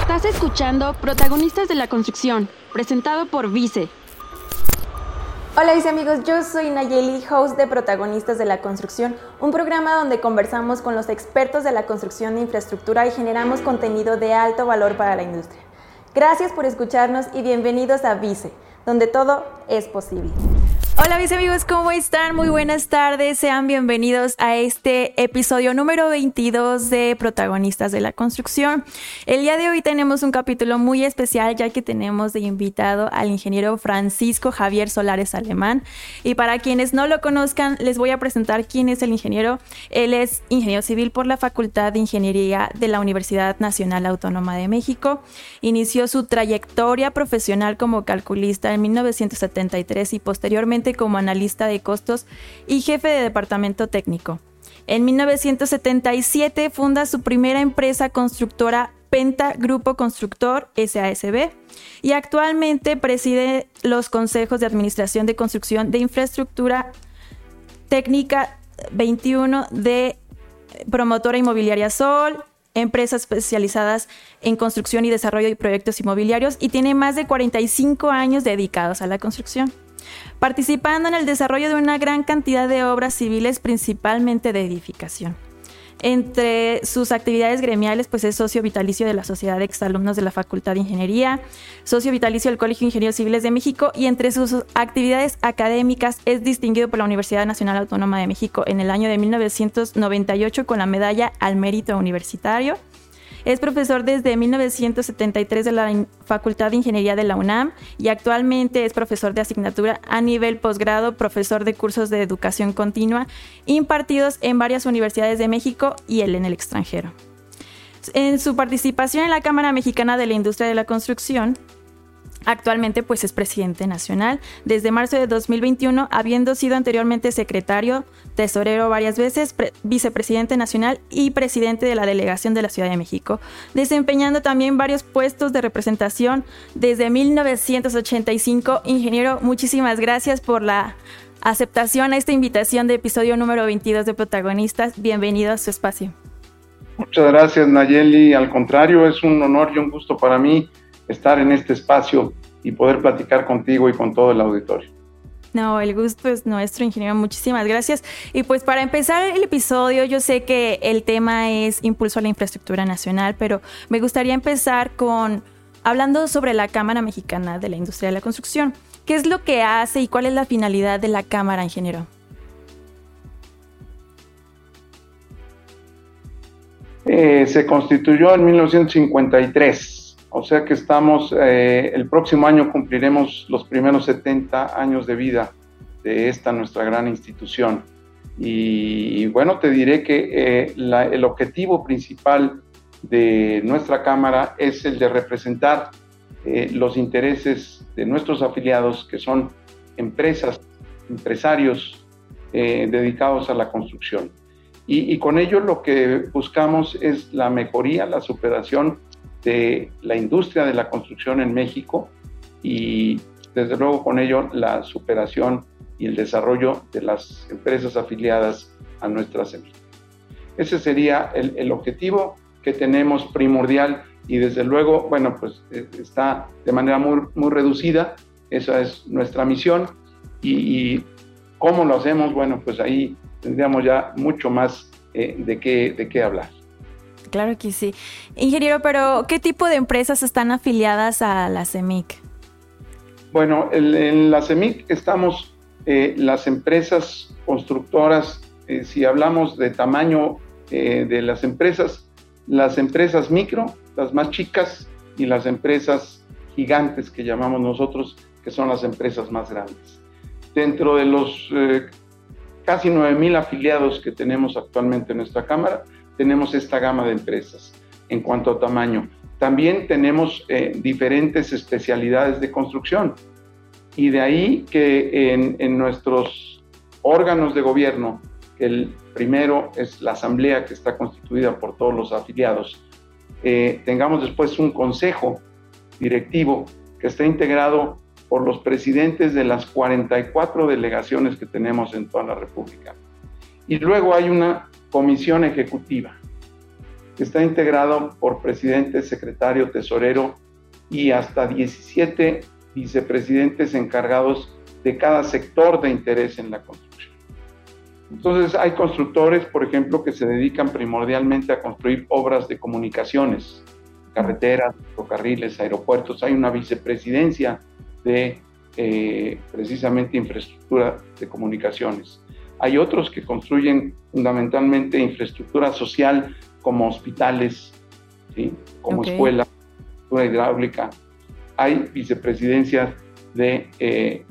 Estás escuchando Protagonistas de la Construcción, presentado por Vice. Hola mis amigos, yo soy Nayeli, host de Protagonistas de la Construcción, un programa donde conversamos con los expertos de la construcción de infraestructura y generamos contenido de alto valor para la industria. Gracias por escucharnos y bienvenidos a Vice, donde todo es posible. Hola mis amigos, ¿cómo están? Muy buenas tardes, sean bienvenidos a este episodio número 22 de Protagonistas de la Construcción. El día de hoy tenemos un capítulo muy especial ya que tenemos de invitado al ingeniero Francisco Javier Solares Alemán. Y para quienes no lo conozcan, les voy a presentar quién es el ingeniero. Él es ingeniero civil por la Facultad de Ingeniería de la Universidad Nacional Autónoma de México. Inició su trayectoria profesional como calculista en 1973 y posteriormente como analista de costos y jefe de departamento técnico. En 1977 funda su primera empresa constructora Penta Grupo Constructor SASB y actualmente preside los consejos de administración de construcción de infraestructura técnica 21 de promotora inmobiliaria Sol, empresas especializadas en construcción y desarrollo de proyectos inmobiliarios y tiene más de 45 años dedicados a la construcción participando en el desarrollo de una gran cantidad de obras civiles, principalmente de edificación. Entre sus actividades gremiales, pues es socio vitalicio de la Sociedad de Exalumnos de la Facultad de Ingeniería, socio vitalicio del Colegio de Ingenieros Civiles de México y entre sus actividades académicas es distinguido por la Universidad Nacional Autónoma de México en el año de 1998 con la medalla al mérito universitario es profesor desde 1973 de la Facultad de Ingeniería de la UNAM y actualmente es profesor de asignatura a nivel posgrado, profesor de cursos de educación continua impartidos en varias universidades de México y él en el extranjero. En su participación en la Cámara Mexicana de la Industria de la Construcción, Actualmente pues es presidente nacional desde marzo de 2021, habiendo sido anteriormente secretario, tesorero varias veces, vicepresidente nacional y presidente de la delegación de la Ciudad de México, desempeñando también varios puestos de representación desde 1985. Ingeniero, muchísimas gracias por la aceptación a esta invitación de episodio número 22 de Protagonistas. Bienvenido a su espacio. Muchas gracias Nayeli, al contrario, es un honor y un gusto para mí estar en este espacio y poder platicar contigo y con todo el auditorio. No, el gusto es nuestro, ingeniero. Muchísimas gracias. Y pues para empezar el episodio, yo sé que el tema es impulso a la infraestructura nacional, pero me gustaría empezar con hablando sobre la Cámara Mexicana de la Industria de la Construcción. ¿Qué es lo que hace y cuál es la finalidad de la Cámara, ingeniero? Eh, se constituyó en 1953 o sea que estamos, eh, el próximo año cumpliremos los primeros 70 años de vida de esta nuestra gran institución. Y, bueno, te diré que eh, el objetivo principal de nuestra Cámara es el de representar eh, los intereses de nuestros afiliados, que son empresas, empresarios dedicados a la construcción. Y, y, con ello lo que buscamos es la mejoría, la superación de la industria de la construcción en México y desde luego con ello la superación y el desarrollo de las empresas afiliadas a nuestra semilla. Ese sería el, objetivo que tenemos primordial y desde luego, bueno, pues eh, está de manera muy, muy reducida, esa es nuestra misión y, cómo lo hacemos, bueno, pues ahí tendríamos ya mucho más eh, de, qué, de qué hablar. Claro que sí. Ingeniero, pero ¿qué tipo de empresas están afiliadas a la CEMIC? Bueno, en la CEMIC estamos eh, las empresas constructoras, eh, si hablamos de tamaño eh, de las empresas, las empresas micro, las más chicas, y las empresas gigantes que llamamos nosotros, que son las empresas más grandes. Dentro de los casi 9.000 afiliados que tenemos actualmente en nuestra Cámara, tenemos esta gama de empresas en cuanto a tamaño. También tenemos eh, diferentes especialidades de construcción y de ahí que en, nuestros órganos de gobierno, el primero es la asamblea que está constituida por todos los afiliados, eh, tengamos después un consejo directivo que está integrado por los presidentes de las 44 delegaciones que tenemos en toda la República. Y luego hay una comisión ejecutiva. que está integrado por presidente, secretario, tesorero y hasta 17 vicepresidentes encargados de cada sector de interés en la construcción. Entonces hay constructores, por ejemplo, que se dedican primordialmente a construir obras de comunicaciones, carreteras, ferrocarriles, aeropuertos. Hay una vicepresidencia de eh, precisamente infraestructura de comunicaciones. Hay otros que construyen fundamentalmente infraestructura social como hospitales, como escuelas, infraestructura hidráulica. Hay vicepresidencias de eh,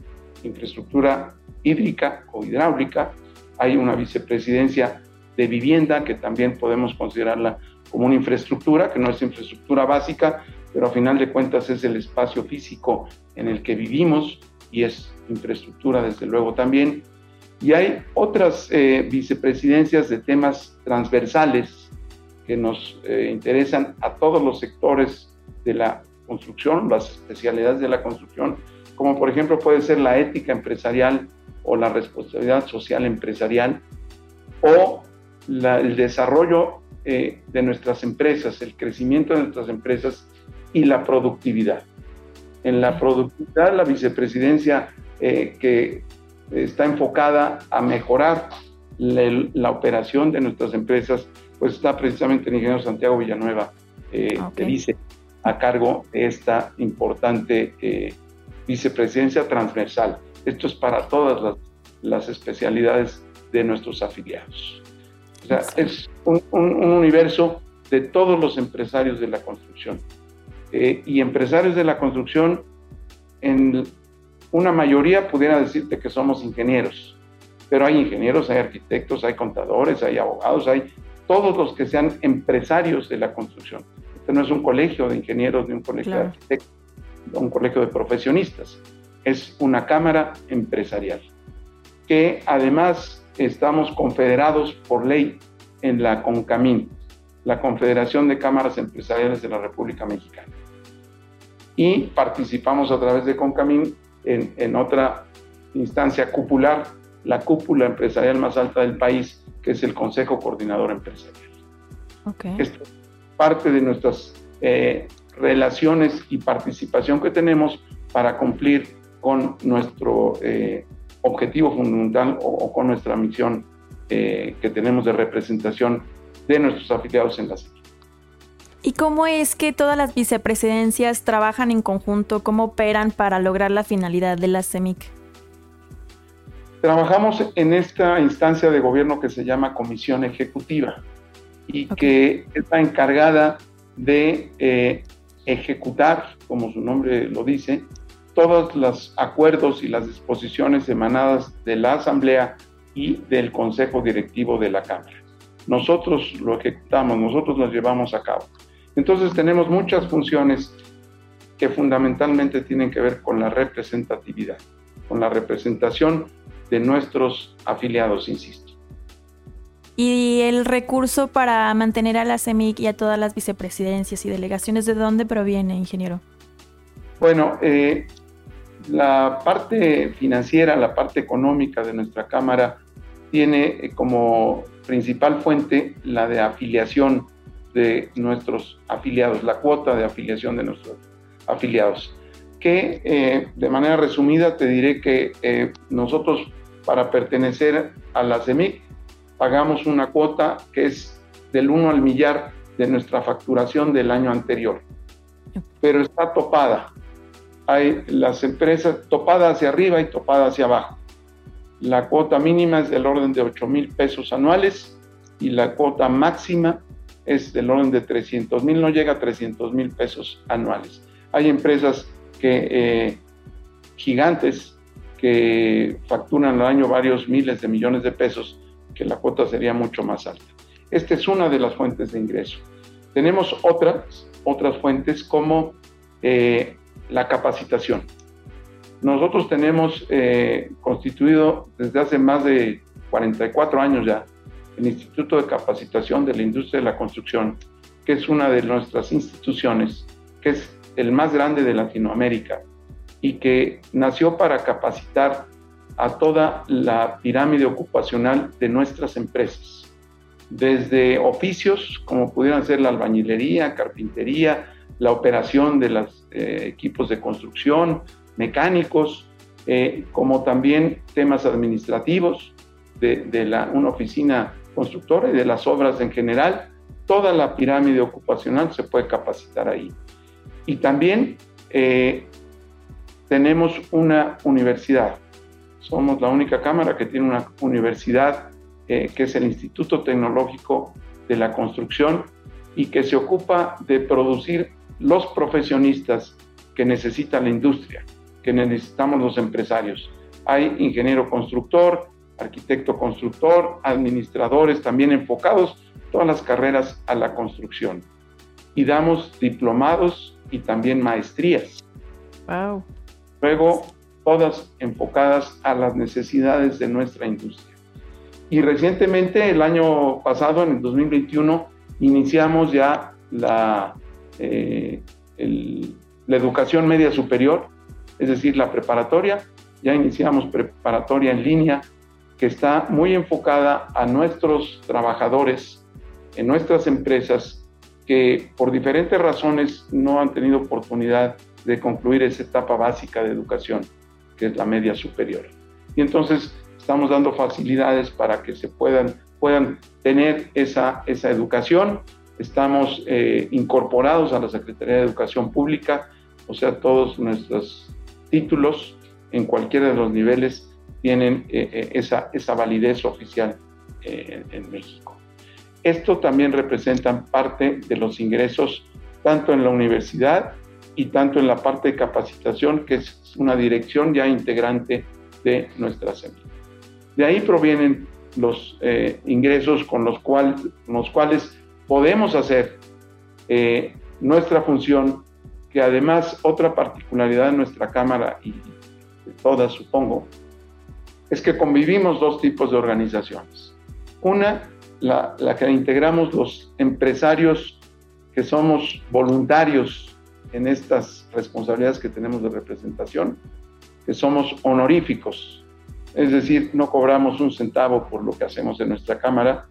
infraestructura hídrica o hidráulica. Hay una vicepresidencia de vivienda que también podemos considerarla como una infraestructura, que no es infraestructura básica, pero a final de cuentas es el espacio físico en el que vivimos y es infraestructura desde luego también. Y hay otras eh, vicepresidencias de temas transversales que nos eh, interesan a todos los sectores de la construcción, las especialidades de la construcción, como por ejemplo puede ser la ética empresarial o la responsabilidad social empresarial o el desarrollo eh, de nuestras empresas, el crecimiento de nuestras empresas y la productividad. En la productividad, la vicepresidencia que está enfocada a mejorar la, operación de nuestras empresas, pues está precisamente el ingeniero Santiago Villanueva, eh, que dice a cargo de esta importante eh, vicepresidencia transversal. Esto es para todas las, las especialidades de nuestros afiliados. O sea, es un, universo de todos los empresarios de la construcción. Eh, y empresarios de la construcción, en una mayoría pudiera decirte que somos ingenieros, pero hay ingenieros, hay arquitectos, hay contadores, hay abogados, hay todos los que sean empresarios de la construcción. Este no es un colegio de ingenieros ni un colegio de arquitectos, un colegio de profesionistas, es una cámara empresarial que además estamos confederados por ley en la CONCAMIN, la Confederación de Cámaras Empresariales de la República Mexicana. Y participamos a través de CONCAMIN en, en otra instancia cupular, la cúpula empresarial más alta del país, que es el Consejo Coordinador Empresarial. Okay. Esto es parte de nuestras eh, relaciones y participación que tenemos para cumplir con nuestro eh, objetivo fundamental o, con nuestra misión eh, que tenemos de representación de nuestros afiliados en la. ¿Y cómo es que todas las vicepresidencias trabajan en conjunto? ¿Cómo operan para lograr la finalidad de la CEMIC? Trabajamos en esta instancia de gobierno que se llama Comisión Ejecutiva y que está encargada de eh, ejecutar, como su nombre lo dice, todos los acuerdos y las disposiciones emanadas de la Asamblea y del Consejo Directivo de la Cámara. Nosotros lo ejecutamos, nosotros lo llevamos a cabo. Entonces tenemos muchas funciones que fundamentalmente tienen que ver con la representatividad, con la representación de nuestros afiliados, insisto. ¿Y el recurso para mantener a la CEMIC y a todas las vicepresidencias y delegaciones, de dónde proviene, ingeniero? Bueno, eh, la parte financiera, la parte económica de nuestra Cámara tiene eh, como principal fuente la de afiliación de nuestros afiliados, la cuota de afiliación de nuestros afiliados. Que eh, de manera resumida te diré que eh, nosotros para pertenecer a la CEMIC pagamos una cuota que es del 1 al millar de nuestra facturación del año anterior, pero está topada hay las empresas topada hacia arriba y topada hacia abajo. La cuota mínima es del orden de 8 mil pesos anuales y la cuota máxima es del orden de 300 mil, no llega a 300 mil pesos anuales. Hay empresas que, eh, gigantes que facturan al año varios miles de millones de pesos, que la cuota sería mucho más alta. Esta es una de las fuentes de ingreso. Tenemos otras, otras fuentes como eh, la capacitación. Nosotros tenemos eh, constituido desde hace más de 44 años ya el Instituto de Capacitación de la Industria de la Construcción, que es una de nuestras instituciones, que es el más grande de Latinoamérica y que nació para capacitar a toda la pirámide ocupacional de nuestras empresas. desde oficios como pudieran ser la albañilería, carpintería, la operación de los eh, equipos de construcción, mecánicos, eh, como también temas administrativos de, la, una oficina constructora y de las obras en general. Toda la pirámide ocupacional se puede capacitar ahí. Y también eh, tenemos una universidad. Somos la única cámara que tiene una universidad que es el Instituto Tecnológico de la Construcción y que se ocupa de producir los profesionistas que necesita la industria, que necesitamos los empresarios. Hay ingeniero constructor, arquitecto constructor, administradores también enfocados, todas las carreras a la construcción. Y damos diplomados y también maestrías. Wow. Luego, todas enfocadas a las necesidades de nuestra industria. Y recientemente, el año pasado, en el 2021, iniciamos ya la eh, la educación media superior, es decir, la preparatoria. Ya iniciamos preparatoria en línea, que está muy enfocada a nuestros trabajadores en nuestras empresas que por diferentes razones no han tenido oportunidad de concluir esa etapa básica de educación, que es la media superior. Y entonces estamos dando facilidades para que se puedan, puedan tener esa, esa educación estamos eh, incorporados a la Secretaría de Educación Pública, o sea, todos nuestros títulos en cualquiera de los niveles tienen eh, eh, esa, esa, validez oficial en, México. Esto también representa parte de los ingresos tanto en la universidad y tanto en la parte de capacitación, que es una dirección ya integrante de nuestra semilla. De ahí provienen los ingresos con los, cual, con los cuales podemos hacer eh, nuestra función, que además otra particularidad de nuestra Cámara y de todas supongo, es que convivimos dos tipos de organizaciones. Una, la, la que integramos los empresarios que somos voluntarios en estas responsabilidades que tenemos de representación, que somos honoríficos, es decir, no cobramos un centavo por lo que hacemos en nuestra Cámara,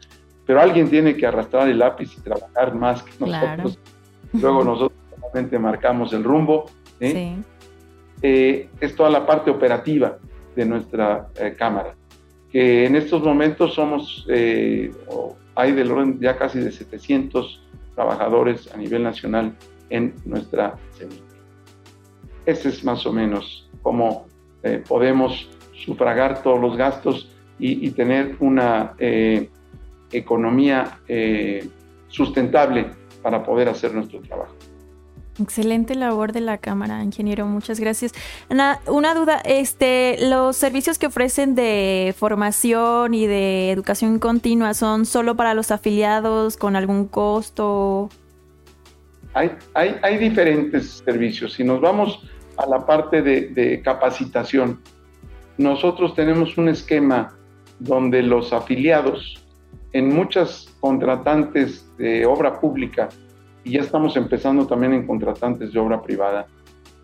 pero alguien tiene que arrastrar el lápiz y trabajar más que nosotros. Luego nosotros solamente marcamos el rumbo. ¿eh? Eh, es toda la parte operativa de nuestra eh, Cámara, que en estos momentos somos, hay del orden ya casi de 700 trabajadores a nivel nacional en nuestra semilla. Ese es más o menos cómo podemos sufragar todos los gastos y, tener una economía eh, sustentable para poder hacer nuestro trabajo. Excelente labor de la Cámara, ingeniero. Muchas gracias. Una, una, duda, este, los servicios que ofrecen de formación y de educación continua son solo para los afiliados con algún costo. Hay, hay, diferentes servicios. Si nos vamos a la parte de capacitación, nosotros tenemos un esquema donde los afiliados en muchas contratantes de obra pública, y ya estamos empezando también en contratantes de obra privada,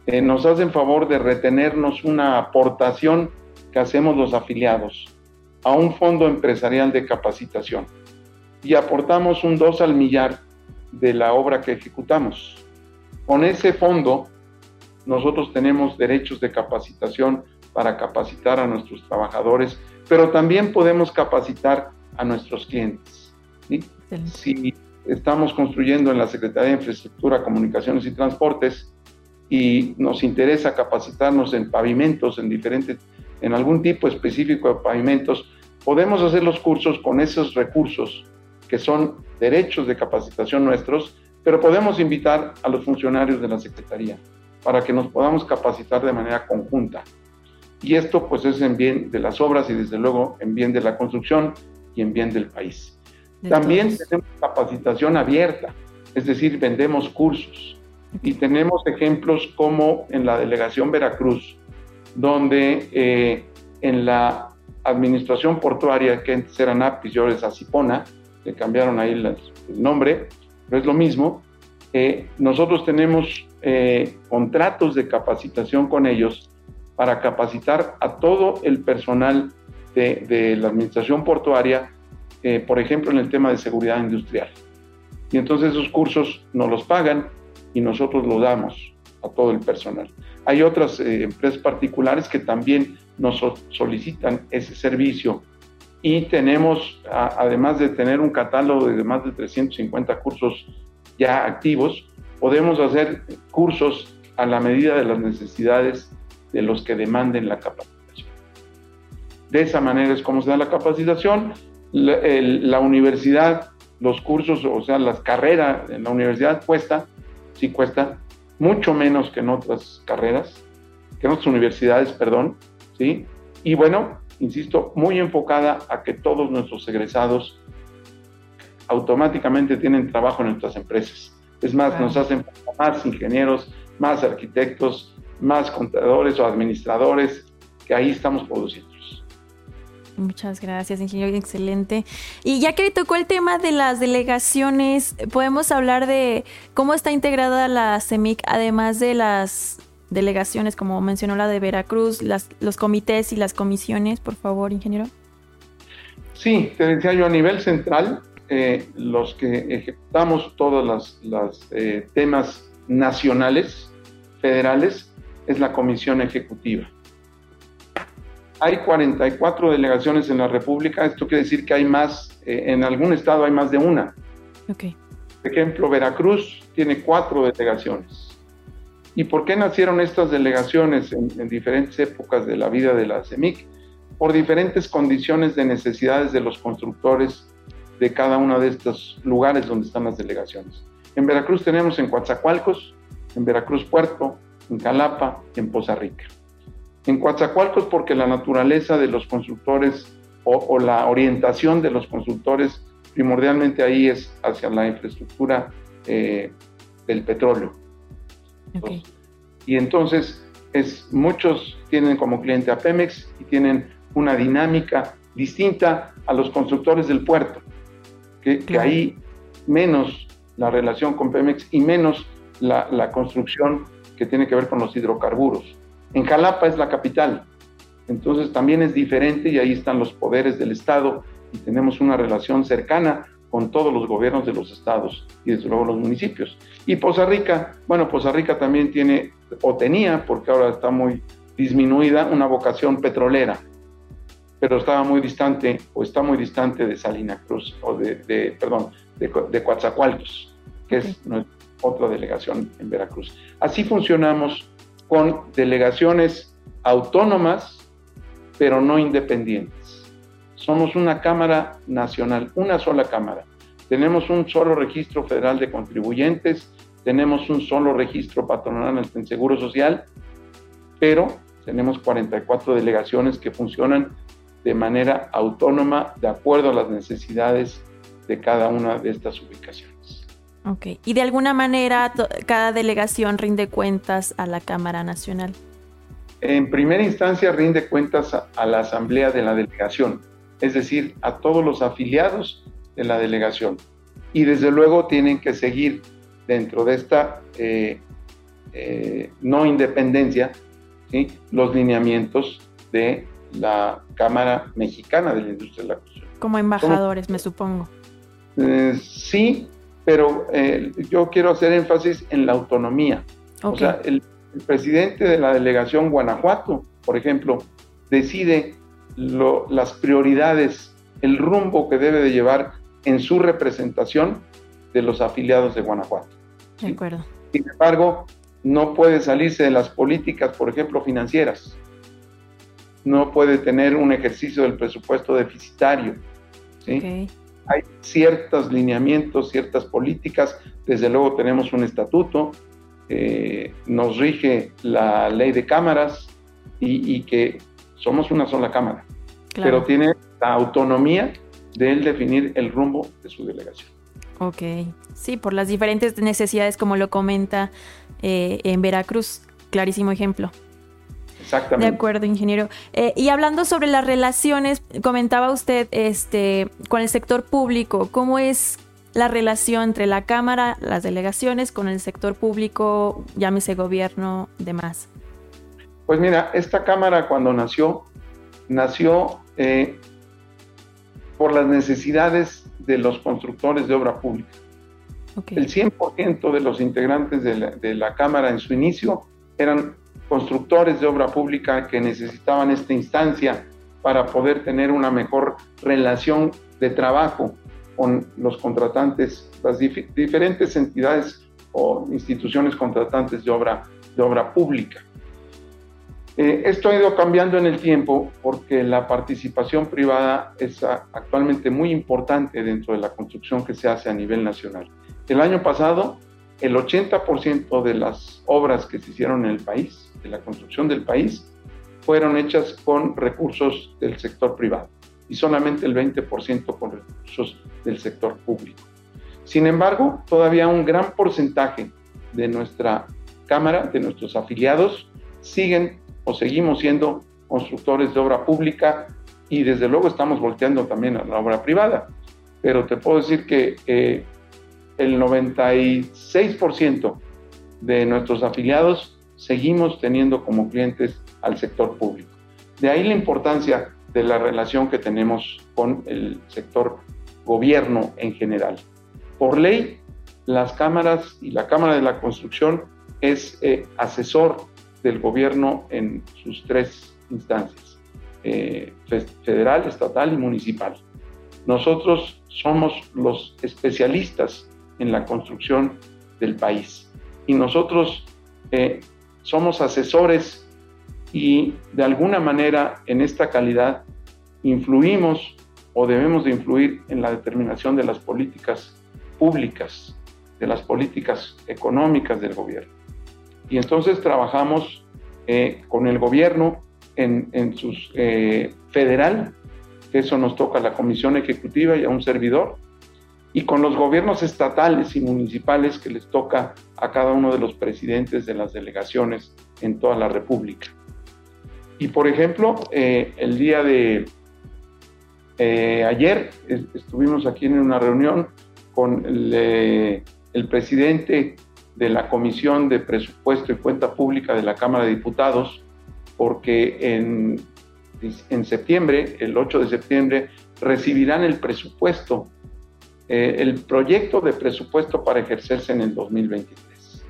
eh, nos hacen favor de retenernos una aportación que hacemos los afiliados a un fondo empresarial de capacitación y aportamos un 2 al millar de la obra que ejecutamos. Con ese fondo nosotros tenemos derechos de capacitación para capacitar a nuestros trabajadores, pero también podemos capacitar a nuestros clientes. Si estamos construyendo en la Secretaría de Infraestructura, Comunicaciones y Transportes y nos interesa capacitarnos en pavimentos, en diferentes, en algún tipo específico de pavimentos, podemos hacer los cursos con esos recursos que son derechos de capacitación nuestros, pero podemos invitar a los funcionarios de la Secretaría para que nos podamos capacitar de manera conjunta. Y esto pues es en bien de las obras y desde luego en bien de la construcción y en bien del país. También tenemos capacitación abierta, es decir, vendemos cursos. Y tenemos ejemplos como en la delegación Veracruz, donde eh, en la administración portuaria, que antes era NAPIS y ahora es Acipona, le cambiaron ahí el nombre, pero es lo mismo, eh, nosotros tenemos eh, contratos de capacitación con ellos para capacitar a todo el personal de, la administración portuaria eh, por ejemplo, en el tema de seguridad industrial. Y entonces esos cursos nos los pagan y nosotros los damos a todo el personal. Hay otras eh, empresas particulares que también nos solicitan ese servicio y tenemos, además de tener un catálogo de más de 350 cursos ya activos, podemos hacer cursos a la medida de las necesidades de los que demanden la capacitación. De esa manera es como se da la capacitación. La, la universidad, los cursos, o sea, las carreras en la universidad cuesta, sí cuesta, mucho menos que en otras carreras, que en otras universidades, perdón, ¿sí? Y bueno, insisto, muy enfocada a que todos nuestros egresados automáticamente tienen trabajo en nuestras empresas. Es más, nos hacen más ingenieros, más arquitectos, más contadores o administradores, que ahí estamos produciendo. Muchas gracias, ingeniero, excelente. Y ya que tocó el tema de las delegaciones, podemos hablar de cómo está integrada la CEMIC, además de las delegaciones, como mencionó la de Veracruz, las, los comités y las comisiones, por favor, ingeniero. Sí, te decía yo, a nivel central, eh, los que ejecutamos todos los eh, temas nacionales, federales, es la comisión ejecutiva. Hay 44 delegaciones en la República, esto quiere decir que hay más, eh, en algún estado hay más de una. Okay. Por ejemplo, Veracruz tiene cuatro delegaciones. ¿Y por qué nacieron estas delegaciones en, diferentes épocas de la vida de la CEMIC? Por diferentes condiciones de necesidades de los constructores de cada uno de estos lugares donde están las delegaciones. En Veracruz tenemos en Coatzacoalcos, en Veracruz Puerto, en Calapa y en Poza Rica. En Coatzacoalcos porque la naturaleza de los constructores o, la orientación de los constructores primordialmente ahí es hacia la infraestructura eh, del petróleo. Y entonces es, muchos tienen como cliente a Pemex y tienen una dinámica distinta a los constructores del puerto, que, ahí menos la relación con Pemex y menos la, la, construcción que tiene que ver con los hidrocarburos. En Jalapa es la capital, entonces también es diferente y ahí están los poderes del Estado y tenemos una relación cercana con todos los gobiernos de los estados y desde luego los municipios. Y Poza Rica, bueno, Poza Rica también tiene o tenía, porque ahora está muy disminuida, una vocación petrolera, pero estaba muy distante o está muy distante de Salina Cruz o de, perdón, de, de Coatzacoalcos, que es otra delegación en Veracruz. Así funcionamos con delegaciones autónomas, pero no independientes. Somos una Cámara Nacional, una sola Cámara. Tenemos un solo registro federal de contribuyentes, tenemos un solo registro patronal en Seguro Social, pero tenemos 44 delegaciones que funcionan de manera autónoma de acuerdo a las necesidades de cada una de estas ubicaciones. Ok, y de alguna manera cada delegación rinde cuentas a la Cámara Nacional. En primera instancia rinde cuentas a la Asamblea de la Delegación, es decir, a todos los afiliados de la delegación. Y desde luego tienen que seguir dentro de esta eh, eh, no independencia los lineamientos de la Cámara Mexicana de la Industria de la Construcción. Como embajadores, me supongo. Eh, sí, pero yo quiero hacer énfasis en la autonomía. O sea, el presidente de la delegación Guanajuato, por ejemplo, decide las prioridades, el rumbo que debe de llevar en su representación de los afiliados de Guanajuato. De acuerdo. Sin embargo, no puede salirse de las políticas, por ejemplo, financieras. No puede tener un ejercicio del presupuesto deficitario. ¿sí? Hay ciertos lineamientos, ciertas políticas. Desde luego tenemos un estatuto, eh, nos rige la ley de cámaras y, y que somos una sola Cámara, pero tiene la autonomía de él definir el rumbo de su delegación. Ok, sí, por las diferentes necesidades, como lo comenta eh, en Veracruz, clarísimo ejemplo. Exactamente. De acuerdo, ingeniero. Eh, y hablando sobre las relaciones, comentaba usted este, con el sector público, ¿cómo es la relación entre la Cámara, las delegaciones, con el sector público, llámese gobierno, demás? Pues mira, esta Cámara cuando nació, nació eh, por las necesidades de los constructores de obra pública. El 100% de los integrantes de la, de la Cámara en su inicio eran constructores de obra pública que necesitaban esta instancia para poder tener una mejor relación de trabajo con los contratantes, las diferentes entidades o instituciones contratantes de obra, de obra pública. Eh, esto ha ido cambiando en el tiempo porque la participación privada es actualmente muy importante dentro de la construcción que se hace a nivel nacional. El año pasado, el 80% de las obras que se hicieron en el país, de la construcción del país, fueron hechas con recursos del sector privado y solamente el 20% con recursos del sector público. Sin embargo, todavía un gran porcentaje de nuestra Cámara, de nuestros afiliados, siguen o seguimos siendo constructores de obra pública y desde luego estamos volteando también a la obra privada. Pero te puedo decir que eh, el 96% de nuestros afiliados seguimos teniendo como clientes al sector público. De ahí la importancia de la relación que tenemos con el sector gobierno en general. Por ley, las cámaras y la Cámara de la Construcción es eh, asesor del gobierno en sus tres instancias, eh, federal, estatal y municipal. Nosotros somos los especialistas en la construcción del país y nosotros eh, somos asesores y de alguna manera en esta calidad influimos o debemos de influir en la determinación de las políticas públicas, de las políticas económicas del gobierno. Y entonces trabajamos eh, con el gobierno en, en sus eh, federal, eso nos toca a la comisión ejecutiva y a un servidor, y con los gobiernos estatales y municipales que les toca a cada uno de los presidentes de las delegaciones en toda la República. Y por ejemplo, eh, el día de eh, ayer estuvimos aquí en una reunión con el, eh, el, presidente de la Comisión de Presupuesto y Cuenta Pública de la Cámara de Diputados, porque en, en septiembre, el 8 de septiembre, recibirán el presupuesto eh, el proyecto de presupuesto para ejercerse en el 2023.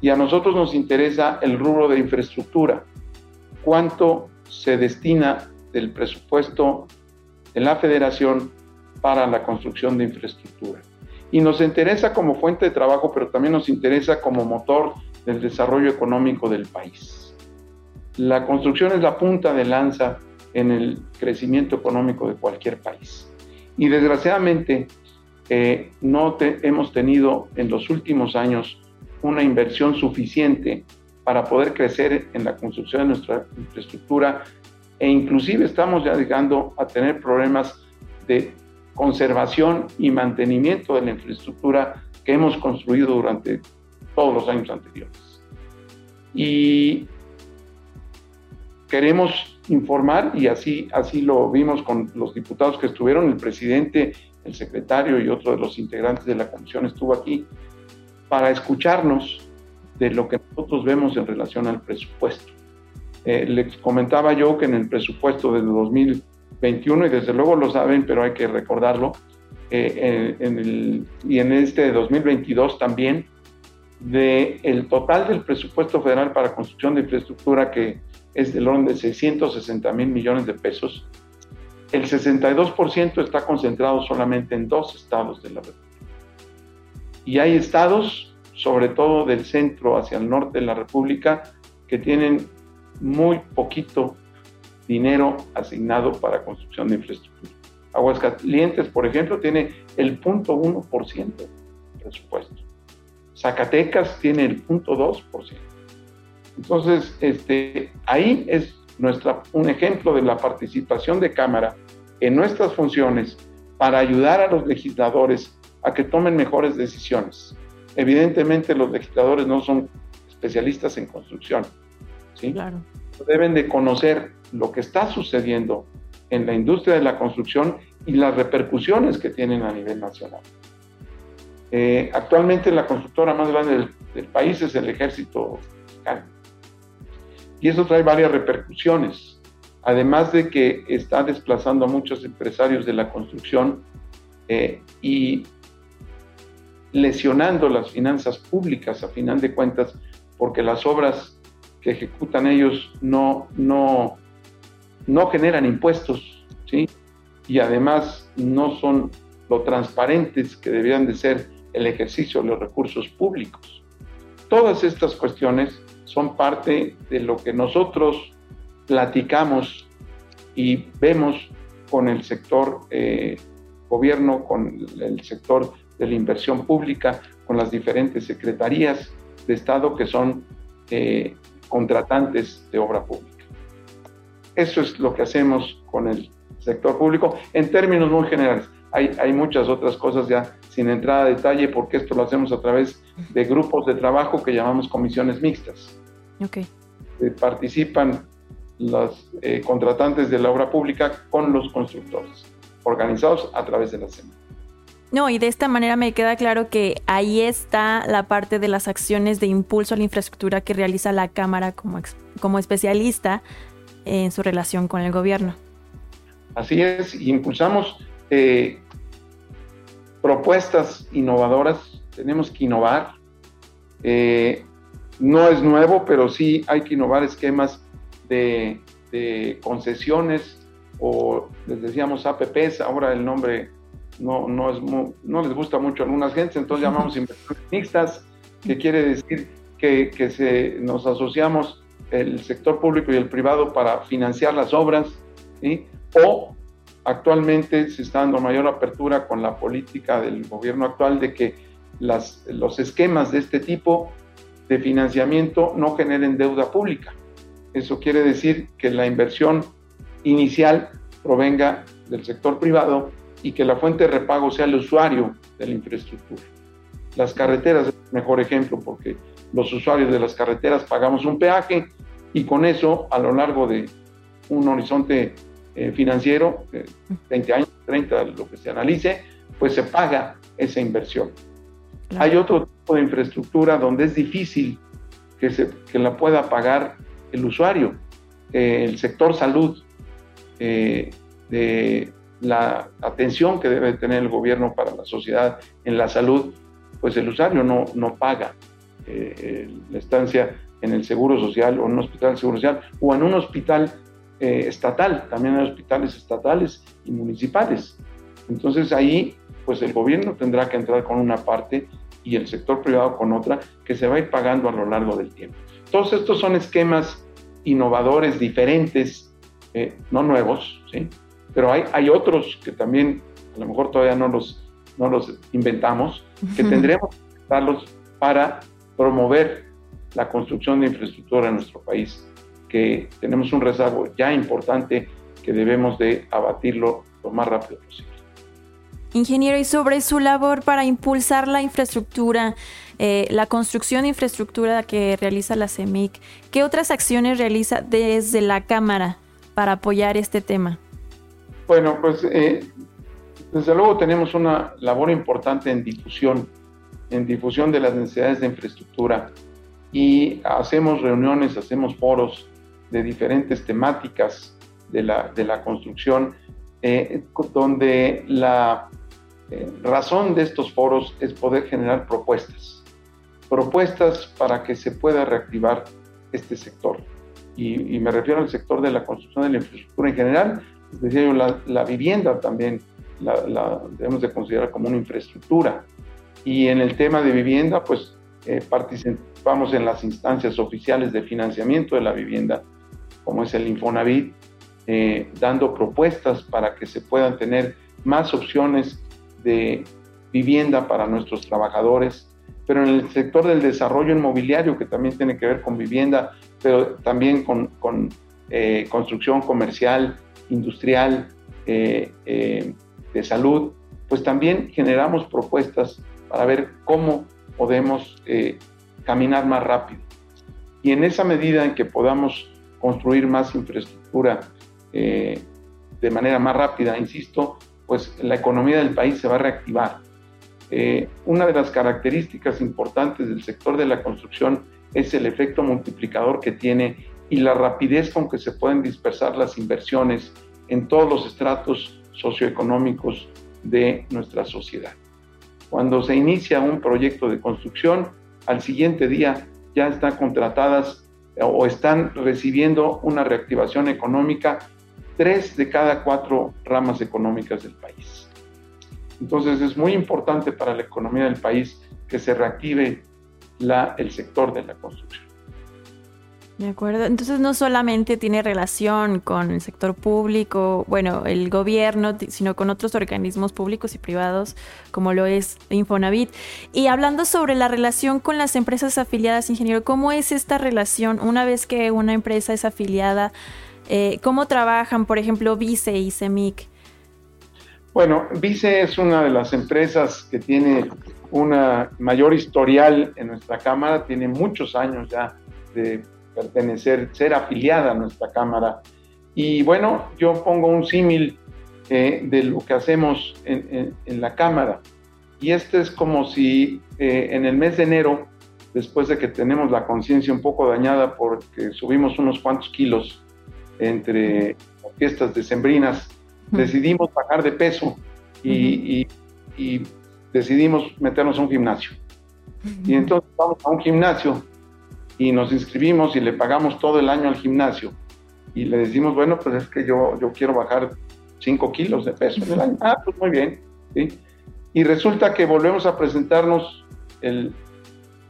Y a nosotros nos interesa el rubro de infraestructura. ¿Cuánto se destina del presupuesto de la federación para la construcción de infraestructura? Y nos interesa como fuente de trabajo, pero también nos interesa como motor del desarrollo económico del país. La construcción es la punta de lanza en el crecimiento económico de cualquier país. Y desgraciadamente eh, no hemos tenido en los últimos años una inversión suficiente para poder crecer en la construcción de nuestra infraestructura e inclusive estamos ya llegando a tener problemas de conservación y mantenimiento de la infraestructura que hemos construido durante todos los años anteriores. Y queremos informar, y así, así lo vimos con los diputados que estuvieron, el presidente el secretario y otro de los integrantes de la comisión estuvo aquí para escucharnos de lo que nosotros vemos en relación al presupuesto. Eh, les comentaba yo que en el presupuesto de 2021, y desde luego lo saben, pero hay que recordarlo, eh, y en este de 2022 también, de el total del presupuesto federal para construcción de infraestructura, que es del orden de 660 mil millones de pesos, el 62% está concentrado solamente en dos estados de la República. Y hay estados, sobre todo del centro hacia el norte de la República, que tienen muy poquito dinero asignado para construcción de infraestructura. Aguascalientes, por ejemplo, tiene el 0.1% del presupuesto. Zacatecas tiene el 0.2%. Entonces, este, ahí es nuestra, un ejemplo de la participación de Cámara en nuestras funciones para ayudar a los legisladores a que tomen mejores decisiones. Evidentemente los legisladores no son especialistas en construcción, ¿sí? Claro. Deben de conocer lo que está sucediendo en la industria de la construcción y las repercusiones que tienen a nivel nacional. Eh, actualmente la constructora más grande del, del país es el ejército mexicano. Y eso trae varias repercusiones. además de que está desplazando a muchos empresarios de la construcción eh, y lesionando las finanzas públicas a final de cuentas, porque las obras que ejecutan ellos no, no, no generan impuestos, ¿sí? Y además no son lo transparentes que debían de ser el ejercicio de los recursos públicos. Todas estas cuestiones son parte de lo que nosotros platicamos y vemos con el sector eh, gobierno, con el sector de la inversión pública, con las diferentes secretarías de Estado que son eh, contratantes de obra pública. Eso es lo que hacemos con el sector público en términos muy generales. Hay, hay muchas otras cosas ya sin entrar a detalle porque esto lo hacemos a través de grupos de trabajo que llamamos comisiones mixtas. Okay. Eh, participan los eh, contratantes de la obra pública con los constructores, organizados a través de la CEMA. No, y de esta manera me queda claro que ahí está la parte de las acciones de impulso a la infraestructura que realiza la Cámara como, como especialista en su relación con el gobierno. Así es, impulsamos eh, propuestas innovadoras, tenemos que innovar. Eh, no es nuevo, pero sí hay que innovar esquemas de, concesiones o les decíamos APPs, ahora el nombre no, no, es no les gusta mucho a algunas gentes, entonces llamamos inversiones mixtas, que quiere decir que, que, se, nos asociamos el sector público y el privado para financiar las obras, ¿sí? o actualmente se está dando mayor apertura con la política del gobierno actual de que los esquemas de este tipo de financiamiento no generen deuda pública. Eso quiere decir que la inversión inicial provenga del sector privado y que la fuente de repago sea el usuario de la infraestructura. Las carreteras es el mejor ejemplo porque los usuarios de las carreteras pagamos un peaje y con eso a lo largo de un horizonte eh, financiero, 20 años, 30, lo que se analice, pues se paga esa inversión. Hay otro tipo de infraestructura donde es difícil que, se, que la pueda pagar el usuario. Eh, el sector salud, eh, de la atención que debe tener el gobierno para la sociedad en la salud, pues el usuario no, no paga la estancia en el Seguro Social o en un hospital Seguro Social o en un hospital eh, estatal, también hay hospitales estatales y municipales. Entonces ahí, pues el gobierno tendrá que entrar con una parte y el sector privado con otra que se va a ir pagando a lo largo del tiempo. Todos estos son esquemas innovadores, diferentes, eh, no nuevos, ¿sí? pero hay, hay otros que también a lo mejor todavía no los, no los inventamos, que tendremos que usarlos para promover la construcción de infraestructura en nuestro país, que tenemos un rezago ya importante que debemos de abatirlo lo más rápido posible. Ingeniero, y sobre su labor para impulsar la infraestructura, eh, la construcción de infraestructura que realiza la CEMIC, ¿qué otras acciones realiza desde la Cámara para apoyar este tema? Bueno, pues eh, desde luego tenemos una labor importante en difusión, en difusión de las necesidades de infraestructura y hacemos reuniones, hacemos foros de diferentes temáticas de la, de la construcción, eh, donde la eh, razón de estos foros es poder generar propuestas, propuestas para que se pueda reactivar este sector. Y, me refiero al sector de la construcción de la infraestructura en general, decía yo, la, la vivienda también la, debemos de considerar como una infraestructura. Y en el tema de vivienda, pues eh, participamos en las instancias oficiales de financiamiento de la vivienda, como es el Infonavit, eh, dando propuestas para que se puedan tener más opciones de vivienda para nuestros trabajadores, pero en el sector del desarrollo inmobiliario, que también tiene que ver con vivienda, pero también con, con eh, construcción comercial, industrial, eh, de salud, pues también generamos propuestas para ver cómo podemos caminar más rápido. Y en esa medida en que podamos construir más infraestructura eh, de manera más rápida, insisto, pues la economía del país se va a reactivar. Eh, una de las características importantes del sector de la construcción es el efecto multiplicador que tiene y la rapidez con que se pueden dispersar las inversiones en todos los estratos socioeconómicos de nuestra sociedad. Cuando se inicia un proyecto de construcción, al siguiente día ya están contratadas o están recibiendo una reactivación económica tres de cada cuatro ramas económicas del país. Entonces es muy importante para la economía del país que se reactive el sector de la construcción. De acuerdo. Entonces no solamente tiene relación con el sector público, bueno, el gobierno, sino con otros organismos públicos y privados, como lo es Infonavit. Y hablando sobre la relación con las empresas afiliadas, ingeniero, ¿cómo es esta relación una vez que una empresa es afiliada? Eh, ¿Cómo trabajan, por ejemplo, Vice y CEMIC? Bueno, Vice es una de las empresas que tiene una mayor historial en nuestra Cámara, tiene muchos años ya de pertenecer, ser afiliada a nuestra Cámara. Y bueno, yo pongo un símil eh, de lo que hacemos en, la Cámara. Y este es como si eh, en el mes de enero, después de que tenemos la conciencia un poco dañada porque subimos unos cuantos kilos entre fiestas decembrinas, decidimos bajar de peso y, y decidimos meternos a un gimnasio. Y entonces vamos a un gimnasio y nos inscribimos y le pagamos todo el año al gimnasio y le decimos, bueno, pues es que yo, yo quiero bajar 5 kilos de peso en el año. Ah, pues muy bien. Y resulta que volvemos a presentarnos el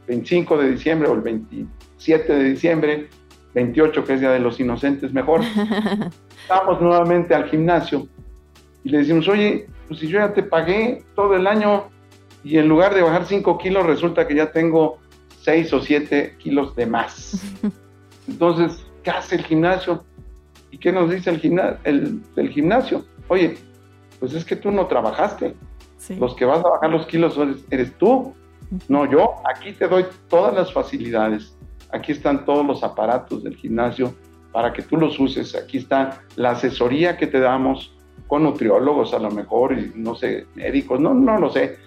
25 de diciembre o el 27 de diciembre, 28 que es Día de los Inocentes, mejor. Vamos nuevamente al gimnasio y le decimos, oye, pues si yo ya te pagué todo el año y en lugar de bajar 5 kilos resulta que ya tengo 6 o 7 kilos de más. Entonces, ¿qué hace el gimnasio? ¿Y qué nos dice el, gimnasio, el, gimnasio? Oye, pues es que tú no trabajaste. Los que vas a bajar los kilos eres tú, no yo. Aquí te doy todas las facilidades. Aquí están todos los aparatos del gimnasio para que tú los uses. Aquí está la asesoría que te damos con nutriólogos a lo mejor y no sé, médicos, no, no lo sé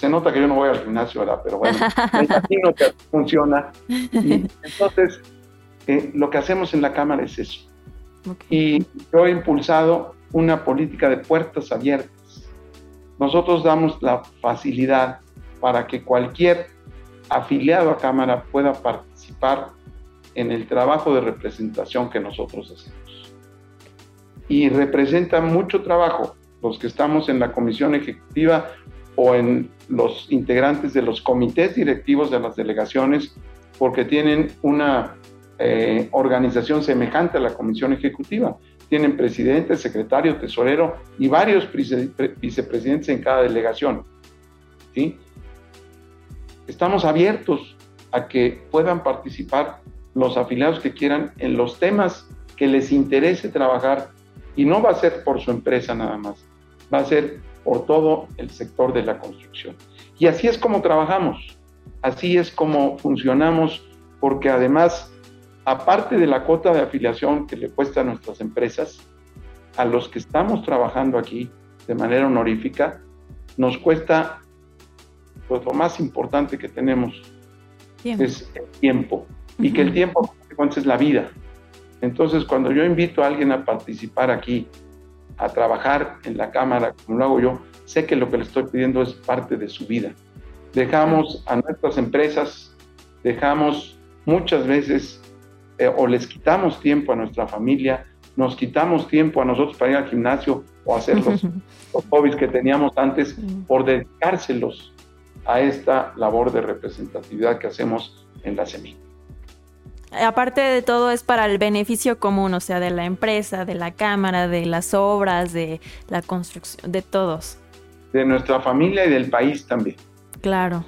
se nota que yo no voy al gimnasio, ¿verdad? Pero bueno, me imagino que funciona. entonces, eh, lo que hacemos en la Cámara es eso. Y yo he impulsado una política de puertas abiertas. Nosotros damos la facilidad para que cualquier afiliado a Cámara pueda participar en el trabajo de representación que nosotros hacemos. Y representa mucho trabajo los que estamos en la comisión ejecutiva o en los integrantes de los comités directivos de las delegaciones, porque tienen una eh, organización semejante a la comisión ejecutiva. Tienen presidente, secretario, tesorero y varios vicepresidentes en cada delegación. ¿sí? Estamos abiertos a que puedan participar los afiliados que quieran en los temas que les interese trabajar y no va a ser por su empresa nada más, va a ser por todo el sector de la construcción. Y así es como trabajamos, así es como funcionamos, porque además, aparte de la cuota de afiliación que le cuesta a nuestras empresas, a los que estamos trabajando aquí de manera honorífica, nos cuesta, pues lo más importante que tenemos es el tiempo, y que el tiempo es la vida. Entonces, cuando yo invito a alguien a participar aquí a trabajar en la cámara como lo hago yo, sé que lo que le estoy pidiendo es parte de su vida. Dejamos a nuestras empresas, dejamos muchas veces eh, o les quitamos tiempo a nuestra familia, nos quitamos tiempo a nosotros para ir al gimnasio o hacer los, hobbies que teníamos antes por dedicárselos a esta labor de representatividad que hacemos en la semilla aparte de todo es para el beneficio común, o sea, de la empresa, de la cámara, de las obras, de la construcción, de todos. De nuestra familia y del país también. Claro.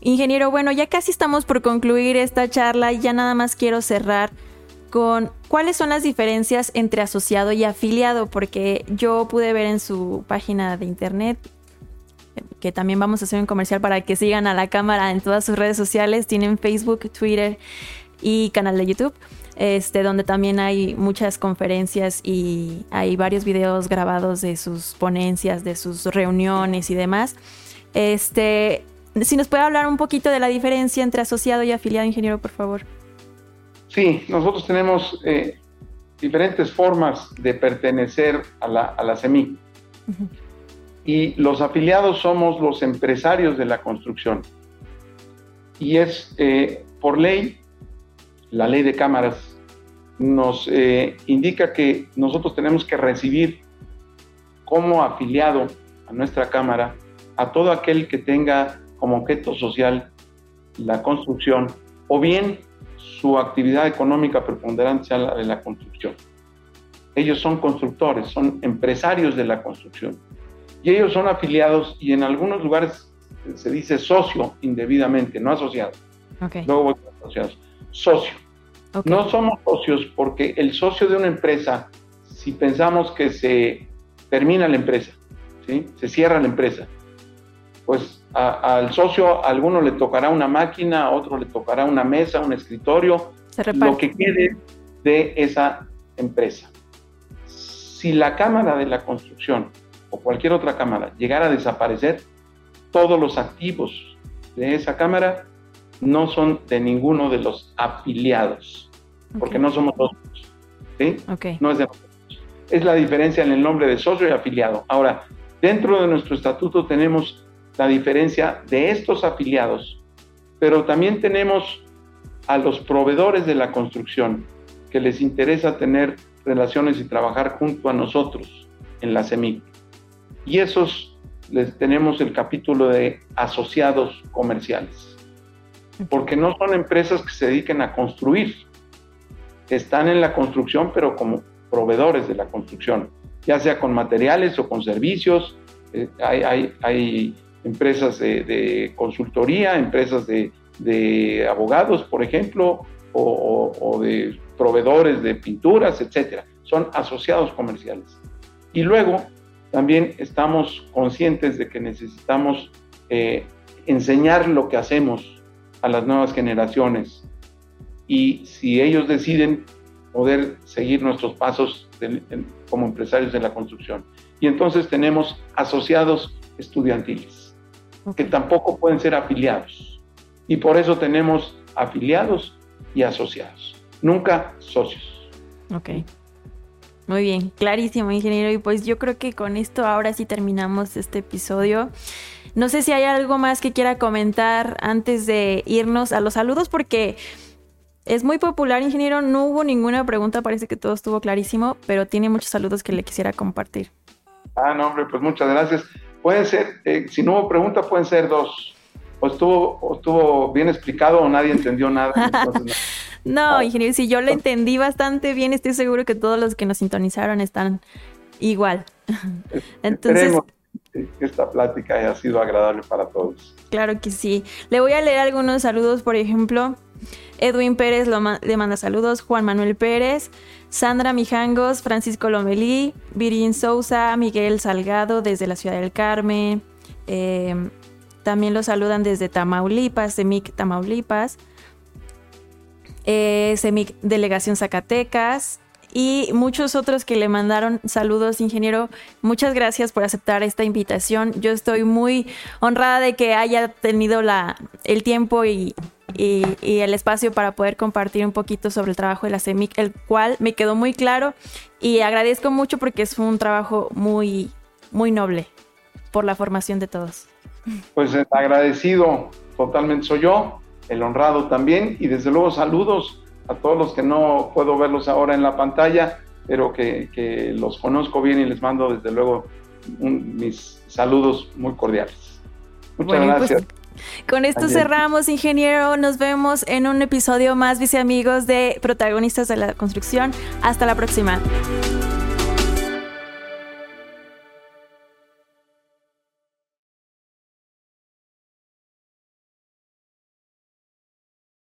Ingeniero, bueno, ya casi estamos por concluir esta charla y ya nada más quiero cerrar con cuáles son las diferencias entre asociado y afiliado, porque yo pude ver en su página de internet que también vamos a hacer un comercial para que sigan a la cámara en todas sus redes sociales. Tienen Facebook, Twitter y canal de YouTube, este, donde también hay muchas conferencias y hay varios videos grabados de sus ponencias, de sus reuniones y demás. Este, si nos puede hablar un poquito de la diferencia entre asociado y afiliado, ingeniero, por favor. Sí, nosotros tenemos eh, diferentes formas de pertenecer a la, a la CEMIC. Y los afiliados somos los empresarios de la construcción. Y es eh, por ley, la ley de cámaras nos eh, indica que nosotros tenemos que recibir como afiliado a nuestra cámara a todo aquel que tenga como objeto social la construcción o bien su actividad económica preponderante sea la de la construcción. Ellos son constructores, son empresarios de la construcción. Y ellos son afiliados y en algunos lugares se dice socio indebidamente, no asociado. Luego voy a asociados. Socio. No somos socios porque el socio de una empresa, si pensamos que se termina la empresa, ¿sí? se cierra la empresa, pues al socio a alguno le tocará una máquina, a otro le tocará una mesa, un escritorio, lo que quede de esa empresa. Si la cámara de la construcción o cualquier otra cámara llegara a desaparecer, todos los activos de esa cámara no son de ninguno de los afiliados, porque no somos socios. ¿sí? No es de nosotros. Es la diferencia en el nombre de socio y afiliado. Ahora, dentro de nuestro estatuto tenemos la diferencia de estos afiliados, pero también tenemos a los proveedores de la construcción que les interesa tener relaciones y trabajar junto a nosotros en la CEMIC. Y esos les tenemos el capítulo de asociados comerciales, porque no son empresas que se dediquen a construir, están en la construcción, pero como proveedores de la construcción, ya sea con materiales o con servicios. Eh, hay, hay, hay empresas de, consultoría, empresas de, abogados, por ejemplo, o, de proveedores de pinturas, etcétera. Son asociados comerciales. Y luego también estamos conscientes de que necesitamos eh, enseñar lo que hacemos a las nuevas generaciones. Y si ellos deciden poder seguir nuestros pasos como empresarios de la construcción. Y entonces tenemos asociados estudiantiles que tampoco pueden ser afiliados. Y por eso tenemos afiliados y asociados, nunca socios. Ok. Muy bien, clarísimo, ingeniero. Y pues yo creo que con esto ahora sí terminamos este episodio. No sé si hay algo más que quiera comentar antes de irnos a los saludos, porque es muy popular, ingeniero. No hubo ninguna pregunta, parece que todo estuvo clarísimo, pero tiene muchos saludos que le quisiera compartir. Ah, no, hombre, pues muchas gracias. Pueden ser, eh, si no hubo pregunta, pueden ser dos. O estuvo, estuvo bien explicado o nadie entendió nada. no, ah. ingeniero, si yo lo entendí bastante bien, estoy seguro que todos los que nos sintonizaron están igual. Entonces, que esta plática haya sido agradable para todos. Claro que sí. Le voy a leer algunos saludos, por ejemplo. Edwin Pérez le manda saludos, Juan Manuel Pérez, Sandra Mijangos, Francisco Lomelí, Virín Sousa, Miguel Salgado desde la Ciudad del Carmen. Em, también lo saludan desde Tamaulipas, Semic Tamaulipas. Eh, Semic Delegación Zacatecas y muchos otros que le mandaron saludos, ingeniero. Muchas gracias por aceptar esta invitación. Yo estoy muy honrada de que haya tenido la, el tiempo y, y, el espacio para poder compartir un poquito sobre el trabajo de la CEMIC, el cual me quedó muy claro y agradezco mucho porque es un trabajo muy, muy noble por la formación de todos. Pues agradecido totalmente soy yo, el honrado también y desde luego saludos a todos los que no puedo verlos ahora en la pantalla, pero que, los conozco bien y les mando desde luego mis saludos muy cordiales. Muchas pues, gracias. Con esto cerramos, ingeniero. Nos vemos en un episodio más, vice amigos de Protagonistas de la Construcción. Hasta la próxima.